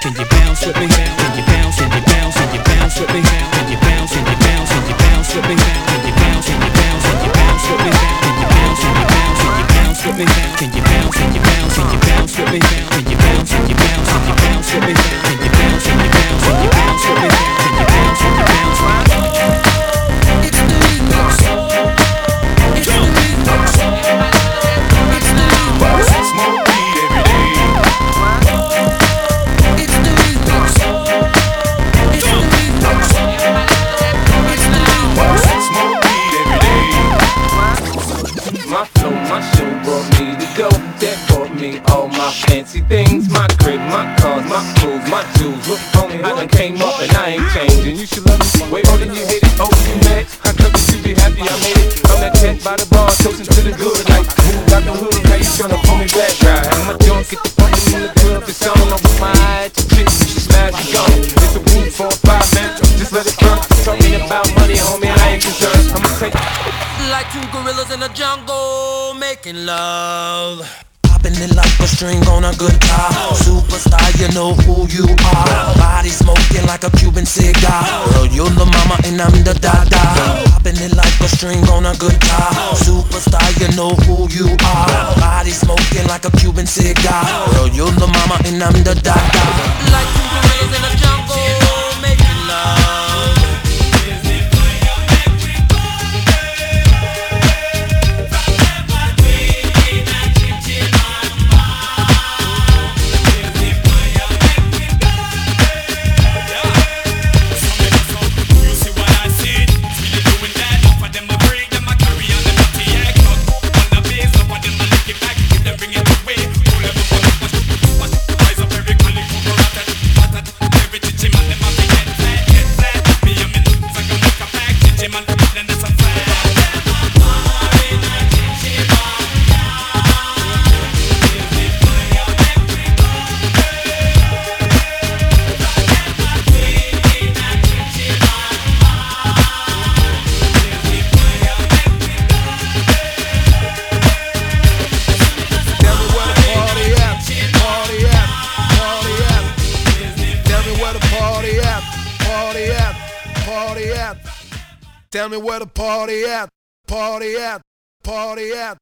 Can you bounce with me? Can you bounce? Can you bounce? Can you bounce with me? Can you bounce? Can you bounce? Can you bounce with me? fancy things, my crib, my cars, my clothes, my jewels. Look, homie, I done came up and I ain't changing. You should love me way more than you hit it. Oh, you mad? I come to be happy I made it. I'm that tent by the bar, toasting to the good. Like, move out the hood, now you tryna pull me back, right? And my junk get the fuck in the club, it's on. I'm with my eye to chick, you should smash it gun, It's a room for a five man, just let it run. Talking about money, homie, I ain't concerned. I'ma take like two gorillas in the jungle making love. Popping it like a string on a guitar. Superstar, you know who you are. Body smoking like a Cuban cigar. Girl, you're the mama and I'm the dada. Popping it like a string on a guitar. Superstar, you know who you are. Body smoking like a Cuban cigar. Girl, you're the mama and I'm the dada. Like at, party at, party at. Tell me where the party at, party at, party at.